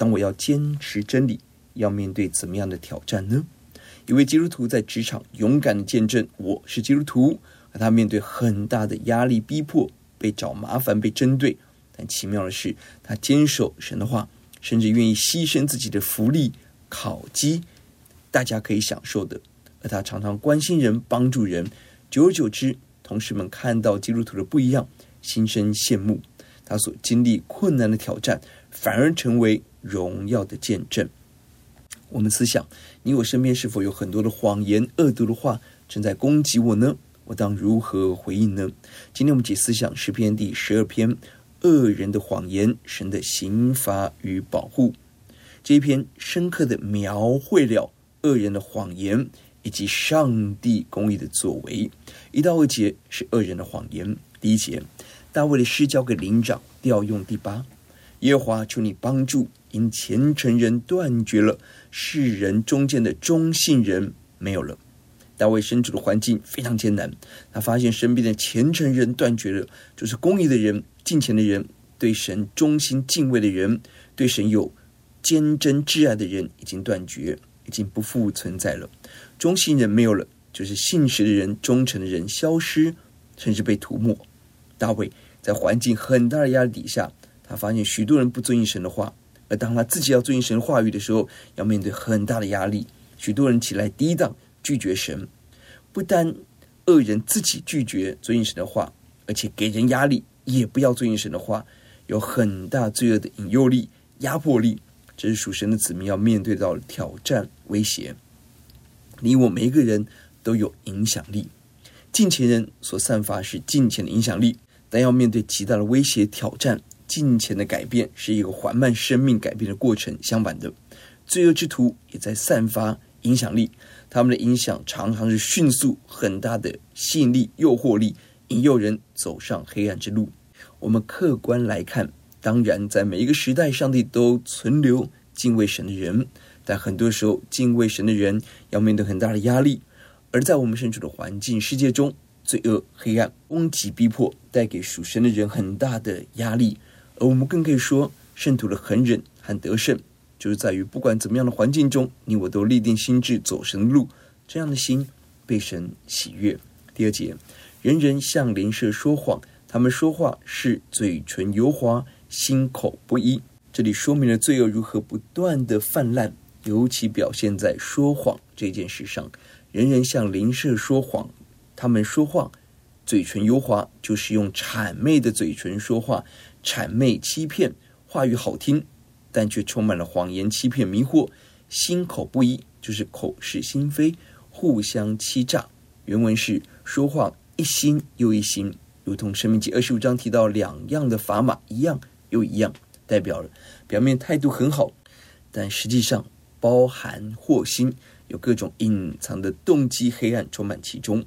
当我要坚持真理，要面对怎么样的挑战呢？一位基督徒在职场勇敢的见证：“我是基督徒。”而他面对很大的压力逼迫，被找麻烦，被针对。但奇妙的是，他坚守神的话，甚至愿意牺牲自己的福利、烤鸡。大家可以享受的，而他常常关心人、帮助人，久而久之，同事们看到基督徒的不一样，心生羡慕。他所经历困难的挑战，反而成为荣耀的见证。我们思想，你我身边是否有很多的谎言、恶毒的话正在攻击我呢？我当如何回应呢？今天我们解思想诗篇第十二篇：恶人的谎言，神的刑罚与保护。这一篇深刻的描绘了。恶人的谎言以及上帝公义的作为，一到二节是恶人的谎言。第一节，大卫的诗交给灵长调用第八。耶和华求你帮助，因虔诚人断绝了，世人中间的忠信人没有了。大卫身处的环境非常艰难，他发现身边的虔诚人断绝了，就是公义的人、敬虔的人、对神忠心敬畏的人、对神有坚贞挚爱的人已经断绝。已经不复存在了，忠信人没有了，就是信实的人、忠诚的人消失，甚至被涂抹。大卫在环境很大的压力底下，他发现许多人不遵行神的话，而当他自己要遵行神话语的时候，要面对很大的压力。许多人起来抵挡、拒绝神，不但恶人自己拒绝遵行神的话，而且给人压力，也不要遵行神的话，有很大罪恶的引诱力、压迫力。这是属神的子民要面对到挑战、威胁。你我每一个人都有影响力，敬虔人所散发是敬虔的影响力，但要面对极大的威胁、挑战。金钱的改变是一个缓慢生命改变的过程，相反的，罪恶之徒也在散发影响力，他们的影响常常是迅速、很大的吸引力、诱惑力，引诱人走上黑暗之路。我们客观来看。当然，在每一个时代，上帝都存留敬畏神的人，但很多时候，敬畏神的人要面对很大的压力。而在我们身处的环境世界中，罪恶、黑暗、攻击、逼迫，带给属神的人很大的压力。而我们更可以说，圣徒的恒忍和得胜，就是在于不管怎么样的环境中，你我都立定心智走神路，这样的心被神喜悦。第二节，人人向邻舍说谎，他们说话是嘴唇油滑。心口不一，这里说明了罪恶如何不断的泛滥，尤其表现在说谎这件事上。人人向邻舍说谎，他们说话嘴唇油滑，就是用谄媚的嘴唇说话，谄媚欺骗，话语好听，但却充满了谎言、欺骗、迷惑。心口不一，就是口是心非，互相欺诈。原文是说话一心又一心，如同申命记二十五章提到两样的砝码一样。又一样，代表了表面态度很好，但实际上包含祸心，有各种隐藏的动机，黑暗充满其中。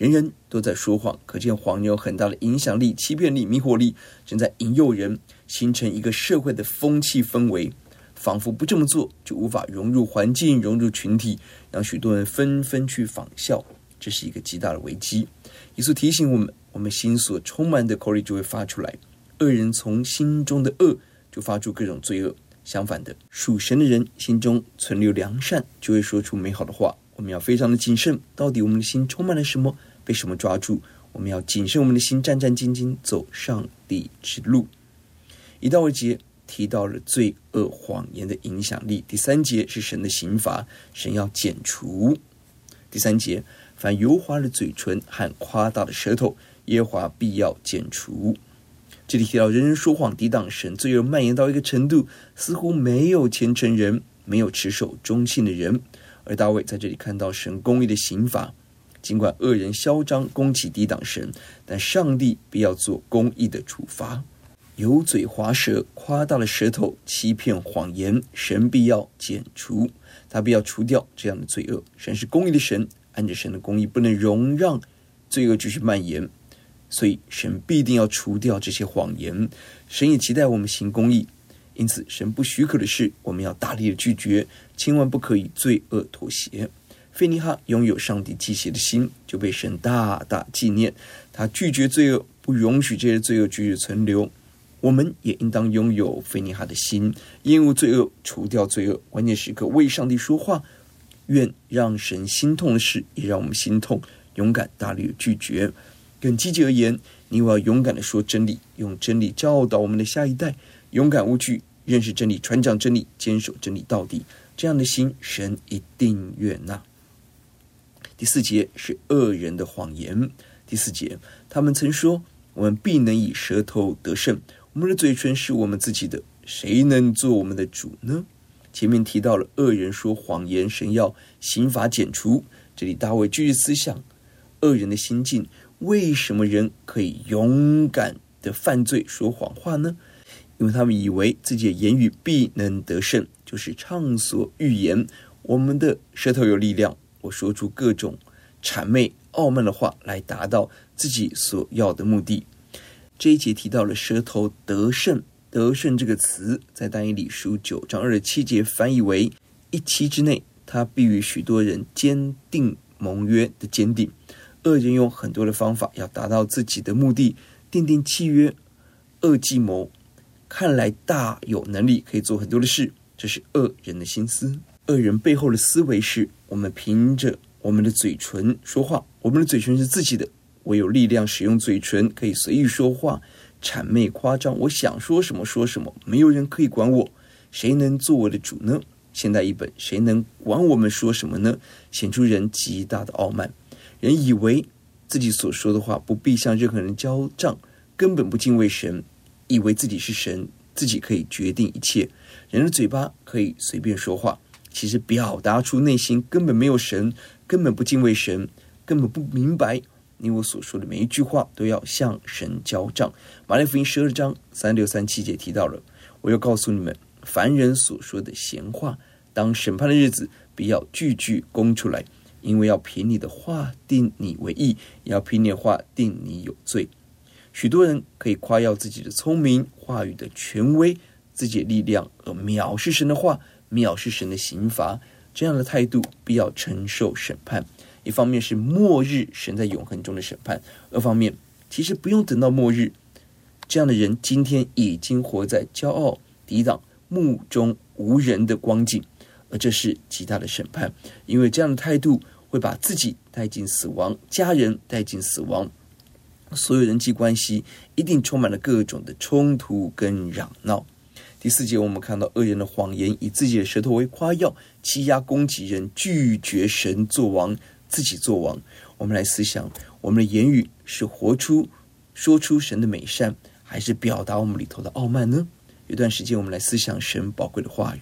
人人都在说谎，可见黄牛很大的影响力、欺骗力、迷惑力，正在引诱人形成一个社会的风气氛围，仿佛不这么做就无法融入环境、融入群体，让许多人纷纷去仿效，这是一个极大的危机。耶稣提醒我们：我们心所充满的口里就会发出来。恶人从心中的恶就发出各种罪恶，相反的，属神的人心中存留良善，就会说出美好的话。我们要非常的谨慎，到底我们的心充满了什么，被什么抓住？我们要谨慎我们的心，战战兢兢走上帝之路。一到二节提到了罪恶谎言的影响力。第三节是神的刑罚，神要剪除。第三节，凡油滑的嘴唇和夸大的舌头，耶和华必要剪除。这里提到人人说谎，抵挡神，罪恶蔓延到一个程度，似乎没有虔诚人，没有持守忠信的人。而大卫在这里看到神公义的刑罚，尽管恶人嚣张攻击抵挡神，但上帝必要做公义的处罚。油嘴滑舌、夸大了舌头、欺骗谎言，神必要剪除，他必要除掉这样的罪恶。神是公义的神，按着神的公义，不能容让罪恶继续蔓延，所以神必定要除掉这些谎言。神也期待我们行公义。因此，神不许可的事，我们要大力的拒绝，千万不可以罪恶妥协。菲尼哈拥有上帝忌邪的心，就被神大大纪念。他拒绝罪恶，不容许这些罪恶继续存留。我们也应当拥有菲尼哈的心，厌恶罪恶，除掉罪恶，关键时刻为上帝说话。愿让神心痛的事，也让我们心痛，勇敢大力的拒绝。更积极而言，你我要勇敢的说真理，用真理教导我们的下一代，勇敢无惧。认识真理，传讲真理，坚守真理到底，这样的心，神一定悦纳。第四节是恶人的谎言。第四节，他们曾说：“我们必能以舌头得胜，我们的嘴唇是我们自己的，谁能做我们的主呢？”前面提到了恶人说谎言，神要刑罚剪除。这里大卫继续思想恶人的心境：为什么人可以勇敢的犯罪、说谎话呢？因为他们以为自己的言语必能得胜，就是畅所欲言。我们的舌头有力量，我说出各种谄媚、傲慢的话，来达到自己所要的目的。这一节提到了舌头得胜，得胜这个词，在但以理书九章二十七节翻译为一期之内，他必与许多人坚定盟约的坚定。恶人用很多的方法要达到自己的目的，订定契约，恶计谋。看来大有能力，可以做很多的事，这是恶人的心思。恶人背后的思维是：我们凭着我们的嘴唇说话，我们的嘴唇是自己的，我有力量使用嘴唇，可以随意说话，谄媚夸张，我想说什么说什么，没有人可以管我，谁能做我的主呢？现代译本，谁能管我们说什么呢？显出人极大的傲慢，人以为自己所说的话不必向任何人交账，根本不敬畏神。以为自己是神，自己可以决定一切。人的嘴巴可以随便说话，其实表达出内心根本没有神，根本不敬畏神，根本不明白你我所说的每一句话都要向神交账。马太福音十二章三六三七节提到了，我要告诉你们，凡人所说的闲话，当审判的日子，必要句句供出来，因为要凭你的话定你为义，要凭你的话定你有罪。许多人可以夸耀自己的聪明、话语的权威、自己的力量，而藐视神的话，藐视神的刑罚。这样的态度必要承受审判。一方面是末日神在永恒中的审判，二方面其实不用等到末日，这样的人今天已经活在骄傲、抵挡、目中无人的光景，而这是极大的审判，因为这样的态度会把自己带进死亡，家人带进死亡。所有人际关系一定充满了各种的冲突跟嚷闹。第四节，我们看到恶人的谎言，以自己的舌头为夸耀，欺压攻击人，拒绝神做王，自己做王。我们来思想，我们的言语是活出、说出神的美善，还是表达我们里头的傲慢呢？有段时间，我们来思想神宝贵的话语。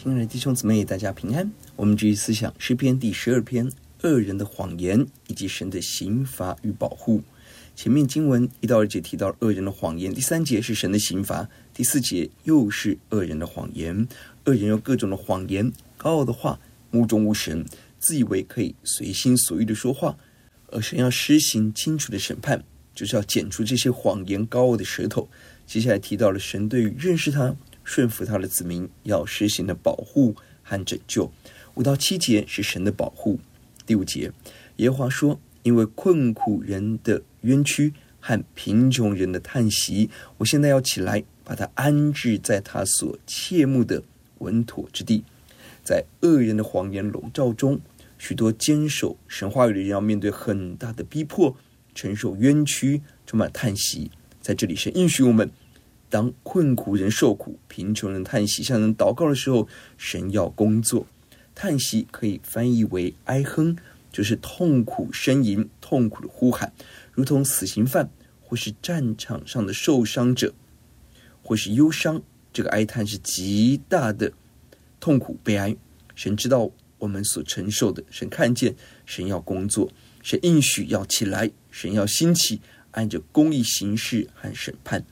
亲爱的弟兄姊妹，大家平安。我们继续思想诗篇第十二篇，恶人的谎言以及神的刑罚与保护。前面经文一到二节提到恶人的谎言，第三节是神的刑罚，第四节又是恶人的谎言。恶人用各种的谎言、高傲的话、目中无神，自以为可以随心所欲的说话，而神要施行清楚的审判，就是要剪除这些谎言、高傲的舌头。接下来提到了神对于认识他。顺服他的子民要实行的保护和拯救，五到七节是神的保护。第五节，耶和华说：“因为困苦人的冤屈和贫穷人的叹息，我现在要起来，把他安置在他所切慕的稳妥之地。在恶人的谎言笼罩中，许多坚守神话语的人要面对很大的逼迫，承受冤屈，充满叹息。在这里，神应许我们。”当困苦人受苦，贫穷人叹息，向人祷告的时候，神要工作。叹息可以翻译为哀哼，就是痛苦呻吟、痛苦的呼喊，如同死刑犯或是战场上的受伤者，或是忧伤。这个哀叹是极大的痛苦、悲哀。神知道我们所承受的，神看见，神要工作，神应许要起来，神要兴起，按着公义行事和审判。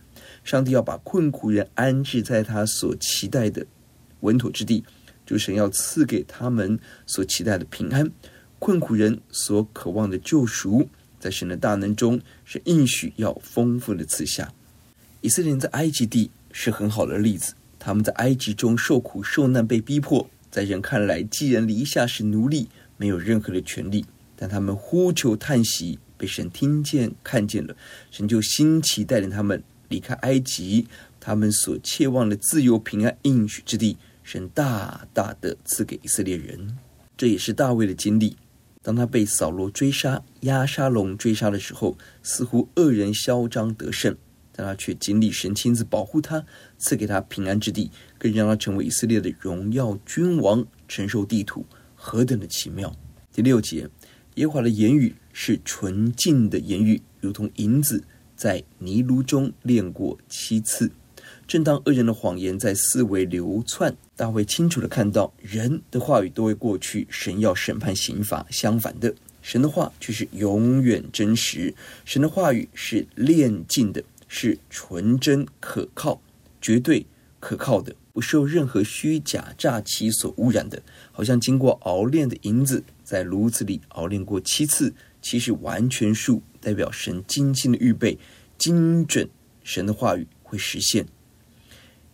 上帝要把困苦人安置在他所期待的稳妥之地，就神要赐给他们所期待的平安。困苦人所渴望的救赎，在神的大能中是应许要丰富的赐下。以色列人在埃及地是很好的例子，他们在埃及中受苦受难被逼迫，在人看来寄人篱下是奴隶，没有任何的权利，但他们呼求叹息，被神听见看见了，神就兴起带领他们。离开埃及，他们所切望的自由、平安、应许之地，神大大的赐给以色列人。这也是大卫的经历。当他被扫罗追杀、押沙龙追杀的时候，似乎恶人嚣张得胜，但他却经历神亲自保护他，赐给他平安之地，更让他成为以色列的荣耀君王，承受地土，何等的奇妙！第六节，耶和华的言语是纯净的言语，如同银子。在泥炉中炼过七次，正当恶人的谎言在四围流窜，大卫清楚地看到，人的话语都会过去，神要审判刑罚。相反的，神的话却是永远真实，神的话语是炼净的，是纯真可靠、绝对可靠的，不受任何虚假诈欺所污染的，好像经过熬炼的银子，在炉子里熬炼过七次。其实完全数代表神精心的预备，精准神的话语会实现。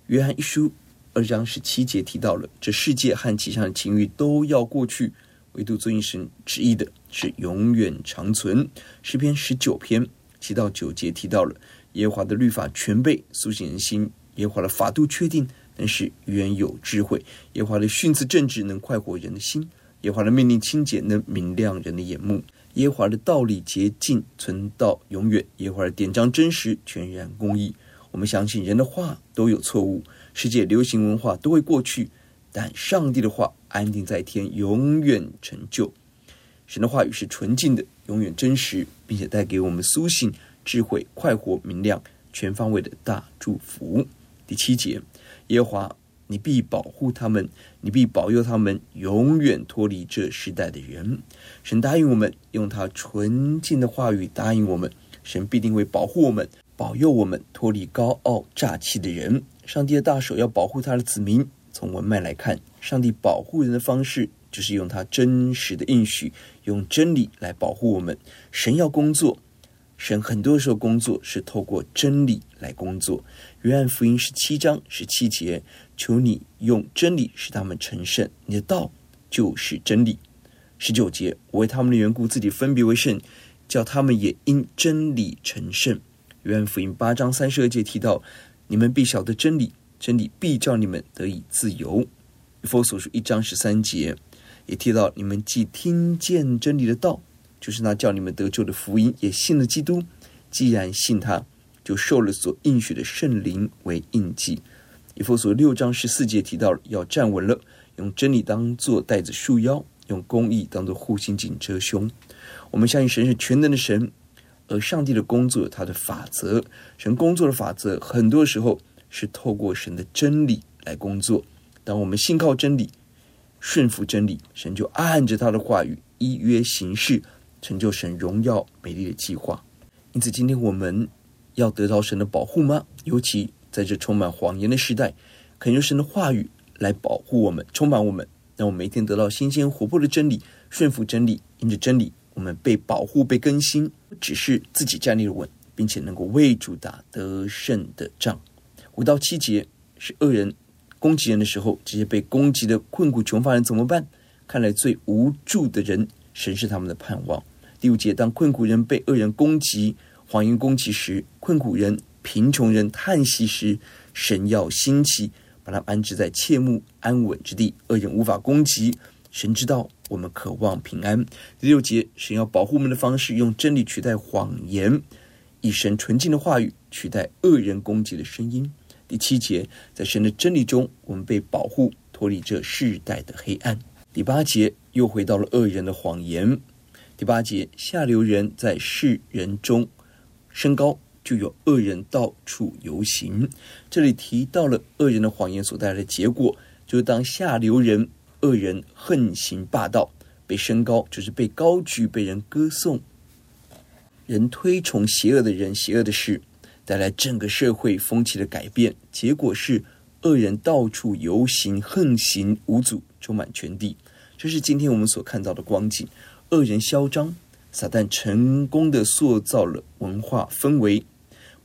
约翰一书二章十七节提到了，这世界和其上的情欲都要过去，唯独遵行神旨意的是永远长存。诗篇十九篇七到九节提到了耶华的律法全备，苏醒人心；耶和华的法度确定，但是原有智慧；耶华的训词正直，能快活人的心；耶华的命令清洁，能明亮人的眼目。耶华的道理洁净，存到永远；耶和华的典章真实，全然公义。我们相信人的话都有错误，世界流行文化都会过去，但上帝的话安定在天，永远成就。神的话语是纯净的，永远真实，并且带给我们苏醒、智慧、快活、明亮、全方位的大祝福。第七节，耶和华。你必保护他们，你必保佑他们，永远脱离这时代的人。神答应我们，用他纯净的话语答应我们，神必定会保护我们，保佑我们脱离高傲诈欺的人。上帝的大手要保护他的子民。从文脉来看，上帝保护人的方式就是用他真实的应许，用真理来保护我们。神要工作。神很多时候工作是透过真理来工作。约翰福音十七章十七节，求你用真理使他们成圣，你的道就是真理。十九节，我为他们的缘故自己分别为圣，叫他们也因真理成圣。约翰福音八章三十二节提到，你们必晓得真理，真理必叫你们得以自由。以弗所书一章十三节也提到，你们既听见真理的道。就是那叫你们得救的福音，也信了基督。既然信他，就受了所应许的圣灵为印记。以弗所六章十四节提到了要站稳了，用真理当做带子束腰，用公义当做护心镜遮胸。我们相信神是全能的神，而上帝的工作他的法则。神工作的法则，很多时候是透过神的真理来工作。当我们信靠真理、顺服真理，神就按着他的话语依约行事，成就神荣耀美丽的计划。因此，今天我们要得到神的保护吗？尤其在这充满谎言的时代，恳求神的话语来保护我们，充满我们，让我们每天得到新鲜活泼的真理，顺服真理，因着真理，我们被保护、被更新，不只是自己站立的稳，并且能够为主打得胜的仗。五到七节是恶人攻击人的时候，这些被攻击的困苦穷乏人怎么办？看来最无助的人，神是他们的盼望。第五节，当困苦人被恶人攻击、谎言攻击时，困苦人、贫穷人叹息时，神要兴起，把他们安置在切慕安稳之地，恶人无法攻击。神知道我们渴望平安。第六节，神要保护我们的方式，用真理取代谎言，以神纯净的话语取代恶人攻击的声音。第七节，在神的真理中，我们被保护，脱离这世代的黑暗。第八节，又回到了恶人的谎言。第八节，下流人在世人中升高，就有恶人到处游行。这里提到了恶人的谎言所带来的结果，就是当下流人、恶人横行霸道，被升高，就是被高举，被人歌颂，人推崇邪恶的人、邪恶的事。带来整个社会风气的改变，结果是恶人到处游行，横行无阻，充满全地。这是今天我们所看到的光景。恶人嚣张，撒旦成功的塑造了文化氛围，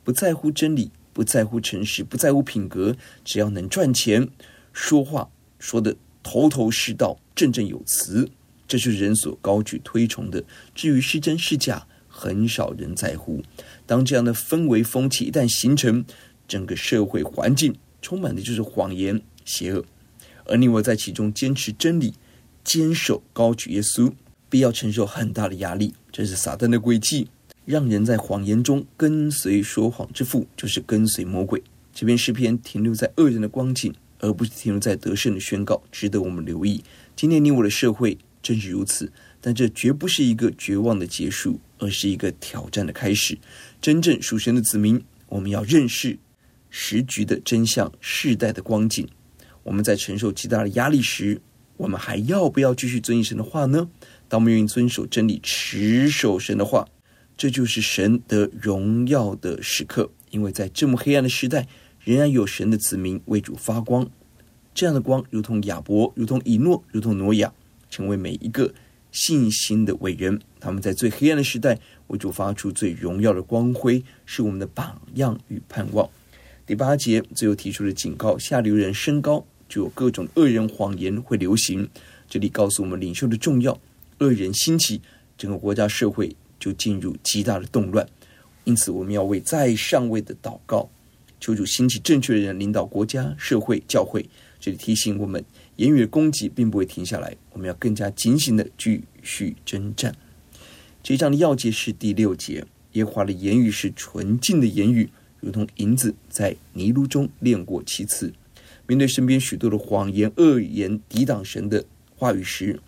不在乎真理，不在乎诚实，不在乎品格，只要能赚钱，说话说得头头是道，振振有词，这是人所高举推崇的。至于是真是假，很少人在乎。当这样的氛围风气一旦形成，整个社会环境充满的就是谎言、邪恶，而你我在其中坚持真理、坚守高举耶稣，必要承受很大的压力。这是撒旦的诡计，让人在谎言中跟随说谎之父，就是跟随魔鬼。这篇诗篇停留在恶人的光景，而不是停留在得胜的宣告，值得我们留意。今天你我的社会正是如此，但这绝不是一个绝望的结束，而是一个挑战的开始。真正属神的子民，我们要认识时局的真相、世代的光景。我们在承受极大的压力时，我们还要不要继续遵行神的话呢？当我们愿意遵守真理、持守神的话，这就是神得荣耀的时刻。因为在这么黑暗的时代，仍然有神的子民为主发光。这样的光，如同亚伯，如同以诺，如同挪亚，成为每一个信心的伟人。他们在最黑暗的时代，为主发出最荣耀的光辉，是我们的榜样与盼望。第八节最后提出了警告：下流人升高，就有各种恶人谎言会流行。这里告诉我们领袖的重要。恶人兴起，整个国家社会就进入极大的动乱。因此，我们要为在上位的祷告，求主兴起正确的人领导国家、社会、教会。这里提醒我们，言语的攻击并不会停下来，我们要更加警醒地继续征战。这一章的要节是第六节，耶和华的言语是纯净的言语，如同银子在泥炉中炼过七次。面对身边许多的谎言、恶言抵挡神的话语时，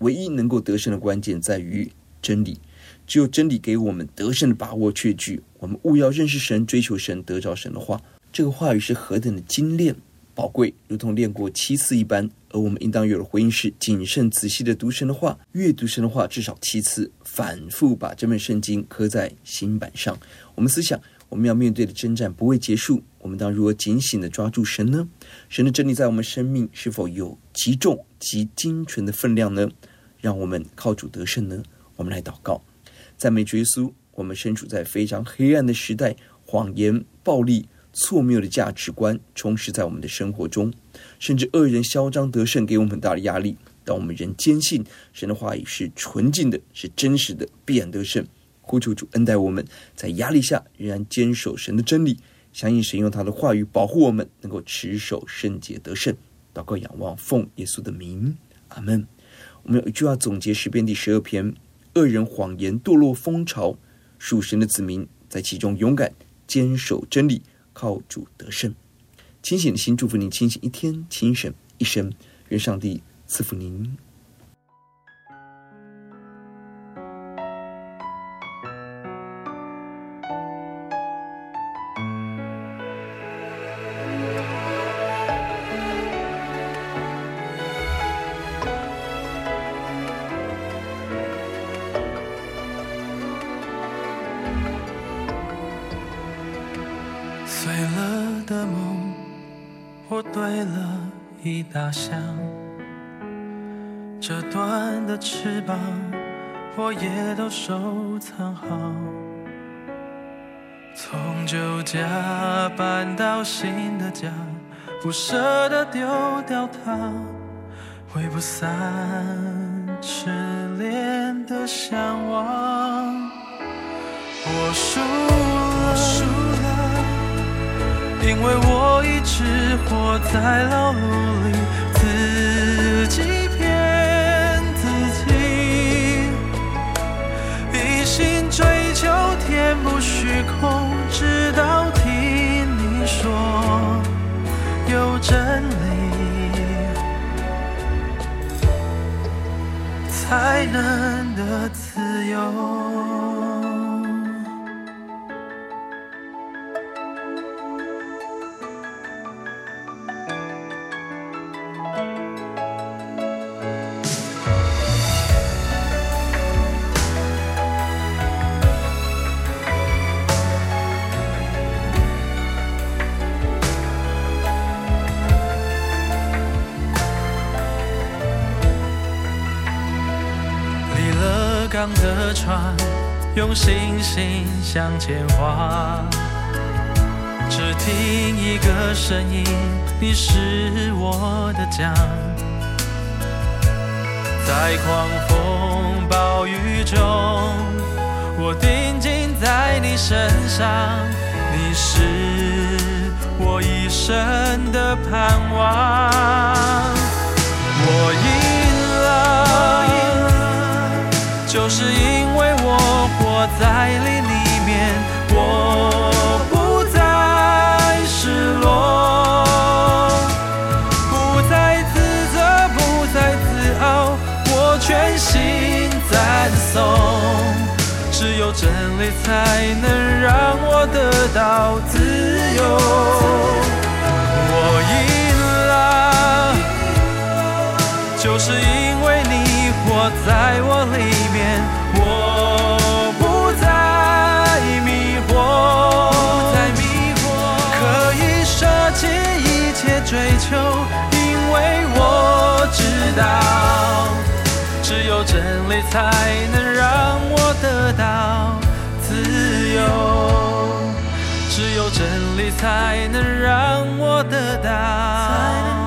唯一能够得胜的关键在于真理。只有真理给我们得胜的把握确据。我们务要认识神，追求神，得着神的话。这个话语是何等的精炼！宝贵，如同练过七次一般，而我们应当有的回应是谨慎仔细的读神的话，阅读神的话至少七次，反复把这本圣经刻在心版上。我们思想，我们要面对的征战不会结束，我们当如何警醒的抓住神呢？神的真理在我们生命是否有极重极精纯的分量呢？让我们靠主得胜呢？我们来祷告，赞美主耶稣。我们身处在非常黑暗的时代，谎言、暴力。错谬的价值观充斥在我们的生活中，甚至恶人嚣张得胜，给我们很大的压力。但我们仍坚信神的话语是纯净的，是真实的，必然得胜。呼求主恩待我们，在压力下仍然坚守神的真理，相信神用他的话语保护我们，能够持守圣洁得胜。祷告仰望，奉耶稣的名，阿门。我们有一句话总结诗篇第十二篇：恶人谎言堕落风潮，属神的子民在其中勇敢坚守真理。靠主得胜，清醒的心祝福您清醒一天，清醒一生。愿上帝赐福您。一大箱，折断的翅膀我也都收藏好。从旧家搬到新的家，不舍得丢掉它，挥不散痴恋的向往。我输了，输了，因为我一直活在牢笼里，自己骗自己，一心追求填补虚空，直到听你说有真理，才能得自由。船用星星向前划，只听一个声音，你是我的家。在狂风暴雨中，我定睛在你身上，你是我一生的盼望。我赢了。就是因活在你里面，我不再失落，不再自责，不再自傲，我全心赞颂。只有真理才能让我得到自由。我赢了，就是因为你活在我里。真理才能让我得到自由，只有真理才能让我得到。